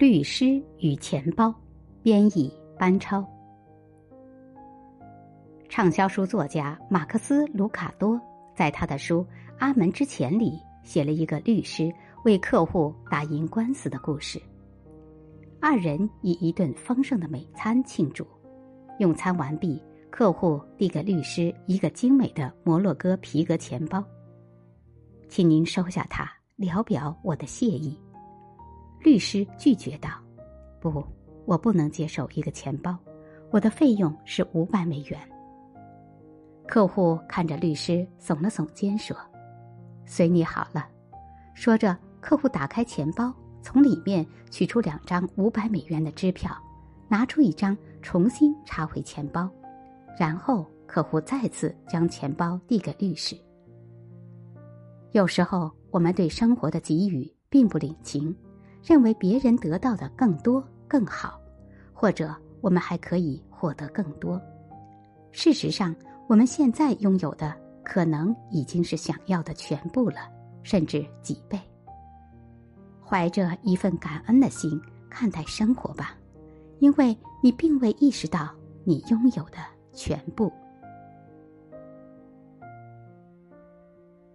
律师与钱包，编译班超。畅销书作家马克思·卢卡多在他的书《阿门之前》里写了一个律师为客户打赢官司的故事。二人以一顿丰盛的美餐庆祝。用餐完毕，客户递给律师一个精美的摩洛哥皮革钱包，请您收下它，聊表我的谢意。律师拒绝道：“不，我不能接受一个钱包，我的费用是五百美元。”客户看着律师，耸了耸肩说：“随你好了。”说着，客户打开钱包，从里面取出两张五百美元的支票，拿出一张，重新插回钱包，然后客户再次将钱包递给律师。有时候，我们对生活的给予并不领情。认为别人得到的更多更好，或者我们还可以获得更多。事实上，我们现在拥有的可能已经是想要的全部了，甚至几倍。怀着一份感恩的心看待生活吧，因为你并未意识到你拥有的全部。